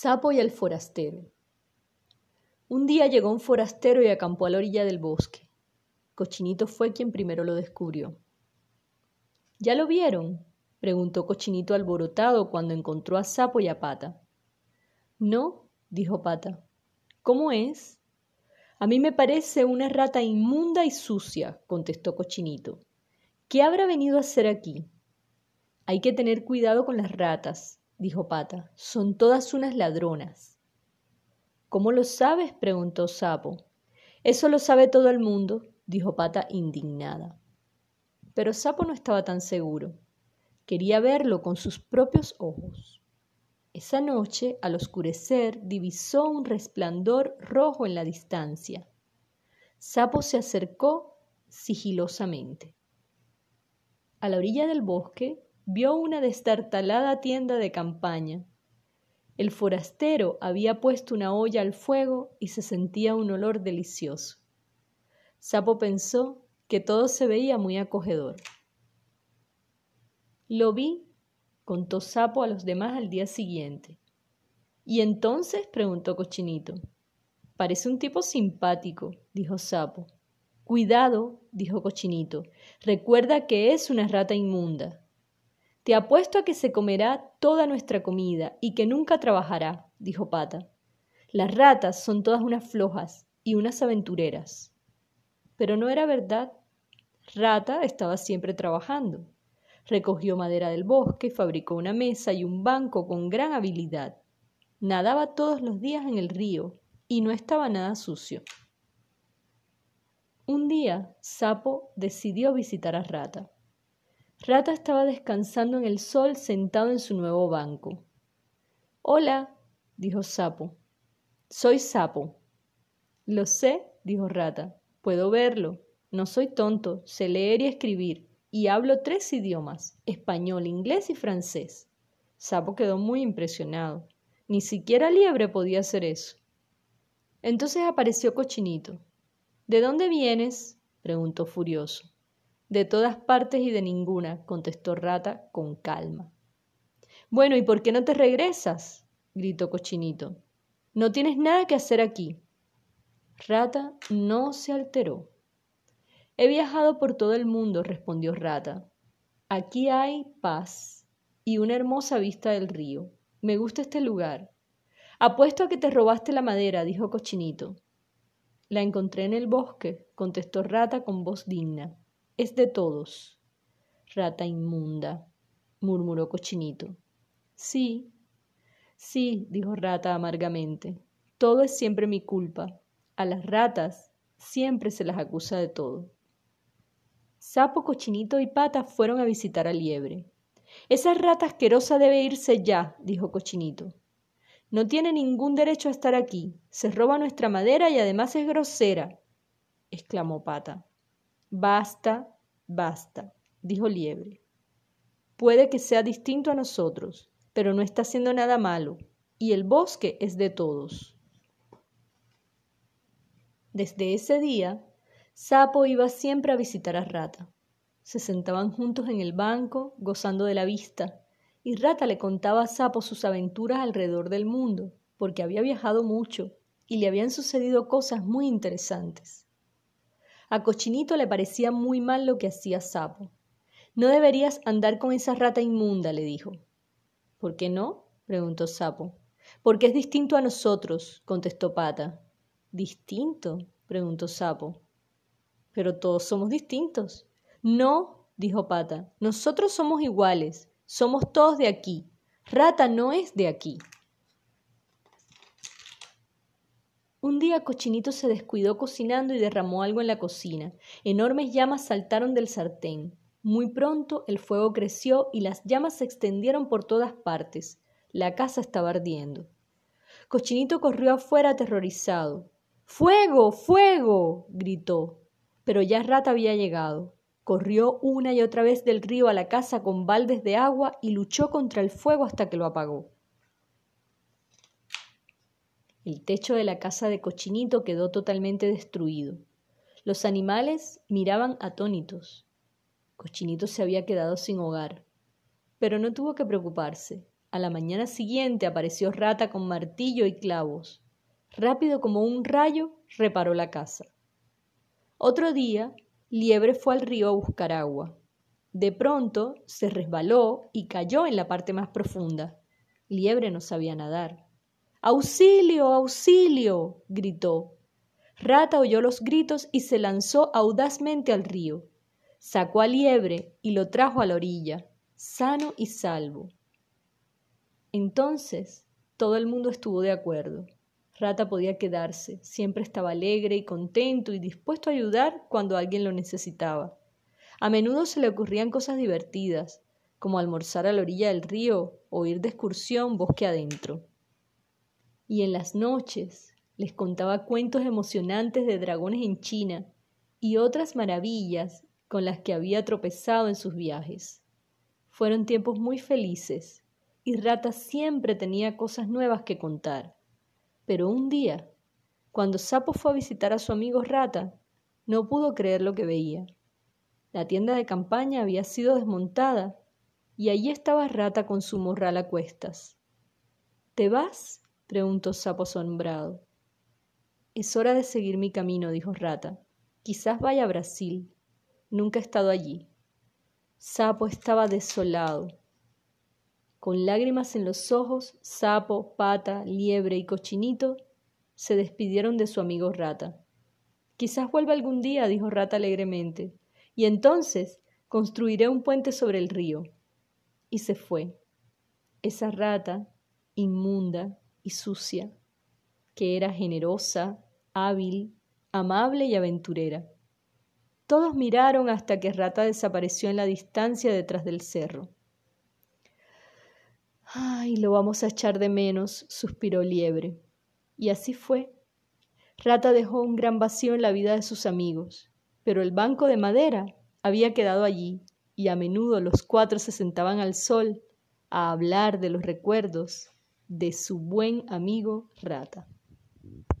Sapo y el forastero. Un día llegó un forastero y acampó a la orilla del bosque. Cochinito fue quien primero lo descubrió. ¿Ya lo vieron? preguntó Cochinito alborotado cuando encontró a Sapo y a Pata. No, dijo Pata. ¿Cómo es? A mí me parece una rata inmunda y sucia, contestó Cochinito. ¿Qué habrá venido a hacer aquí? Hay que tener cuidado con las ratas, dijo Pata. Son todas unas ladronas. ¿Cómo lo sabes? preguntó Sapo. Eso lo sabe todo el mundo, dijo Pata indignada. Pero Sapo no estaba tan seguro. Quería verlo con sus propios ojos. Esa noche, al oscurecer, divisó un resplandor rojo en la distancia. Sapo se acercó sigilosamente. A la orilla del bosque vio una destartalada tienda de campaña. El forastero había puesto una olla al fuego y se sentía un olor delicioso. Sapo pensó que todo se veía muy acogedor. Lo vi, contó Sapo a los demás al día siguiente. ¿Y entonces? preguntó Cochinito. Parece un tipo simpático, dijo Sapo. Cuidado, dijo Cochinito. Recuerda que es una rata inmunda. Te apuesto a que se comerá toda nuestra comida y que nunca trabajará, dijo Pata. Las ratas son todas unas flojas y unas aventureras. Pero no era verdad. Rata estaba siempre trabajando. Recogió madera del bosque, fabricó una mesa y un banco con gran habilidad. Nadaba todos los días en el río y no estaba nada sucio. Un día, Sapo decidió visitar a Rata. Rata estaba descansando en el sol sentado en su nuevo banco. Hola, dijo Sapo. Soy Sapo. Lo sé, dijo Rata. Puedo verlo. No soy tonto, sé leer y escribir, y hablo tres idiomas, español, inglés y francés. Sapo quedó muy impresionado. Ni siquiera Liebre podía hacer eso. Entonces apareció Cochinito. ¿De dónde vienes? preguntó furioso. De todas partes y de ninguna, contestó Rata con calma. Bueno, ¿y por qué no te regresas? gritó Cochinito. No tienes nada que hacer aquí. Rata no se alteró. He viajado por todo el mundo, respondió Rata. Aquí hay paz y una hermosa vista del río. Me gusta este lugar. Apuesto a que te robaste la madera, dijo Cochinito. La encontré en el bosque, contestó Rata con voz digna es de todos. Rata inmunda, murmuró Cochinito. Sí, sí, dijo Rata amargamente. Todo es siempre mi culpa. A las ratas siempre se las acusa de todo. Sapo, Cochinito y Pata fueron a visitar a Liebre. Esa rata asquerosa debe irse ya, dijo Cochinito. No tiene ningún derecho a estar aquí. Se roba nuestra madera y además es grosera, exclamó Pata. Basta, basta, dijo Liebre. Puede que sea distinto a nosotros, pero no está haciendo nada malo, y el bosque es de todos. Desde ese día, Sapo iba siempre a visitar a Rata. Se sentaban juntos en el banco, gozando de la vista, y Rata le contaba a Sapo sus aventuras alrededor del mundo, porque había viajado mucho y le habían sucedido cosas muy interesantes. A Cochinito le parecía muy mal lo que hacía Sapo. No deberías andar con esa rata inmunda, le dijo. ¿Por qué no? preguntó Sapo. Porque es distinto a nosotros, contestó Pata. ¿Distinto? preguntó Sapo. Pero todos somos distintos. No, dijo Pata, nosotros somos iguales, somos todos de aquí. Rata no es de aquí. Un día Cochinito se descuidó cocinando y derramó algo en la cocina. Enormes llamas saltaron del sartén. Muy pronto el fuego creció y las llamas se extendieron por todas partes. La casa estaba ardiendo. Cochinito corrió afuera aterrorizado. ¡Fuego! ¡Fuego! gritó. Pero ya Rata había llegado. Corrió una y otra vez del río a la casa con baldes de agua y luchó contra el fuego hasta que lo apagó. El techo de la casa de Cochinito quedó totalmente destruido. Los animales miraban atónitos. Cochinito se había quedado sin hogar, pero no tuvo que preocuparse. A la mañana siguiente apareció Rata con martillo y clavos. Rápido como un rayo, reparó la casa. Otro día, Liebre fue al río a buscar agua. De pronto se resbaló y cayó en la parte más profunda. Liebre no sabía nadar. ¡Auxilio! ¡Auxilio! gritó. Rata oyó los gritos y se lanzó audazmente al río. Sacó a Liebre y lo trajo a la orilla, sano y salvo. Entonces todo el mundo estuvo de acuerdo. Rata podía quedarse, siempre estaba alegre y contento y dispuesto a ayudar cuando alguien lo necesitaba. A menudo se le ocurrían cosas divertidas, como almorzar a la orilla del río o ir de excursión bosque adentro. Y en las noches les contaba cuentos emocionantes de dragones en China y otras maravillas con las que había tropezado en sus viajes. Fueron tiempos muy felices y Rata siempre tenía cosas nuevas que contar. Pero un día, cuando Sapo fue a visitar a su amigo Rata, no pudo creer lo que veía. La tienda de campaña había sido desmontada y allí estaba Rata con su morral a cuestas. ¿Te vas? Preguntó Sapo asombrado. Es hora de seguir mi camino, dijo Rata. Quizás vaya a Brasil. Nunca he estado allí. Sapo estaba desolado. Con lágrimas en los ojos, Sapo, Pata, Liebre y Cochinito se despidieron de su amigo Rata. Quizás vuelva algún día, dijo Rata alegremente, y entonces construiré un puente sobre el río. Y se fue. Esa rata, inmunda y sucia, que era generosa, hábil, amable y aventurera. Todos miraron hasta que Rata desapareció en la distancia detrás del cerro. Ay, lo vamos a echar de menos, suspiró Liebre. Y así fue. Rata dejó un gran vacío en la vida de sus amigos, pero el banco de madera había quedado allí, y a menudo los cuatro se sentaban al sol a hablar de los recuerdos de su buen amigo Rata.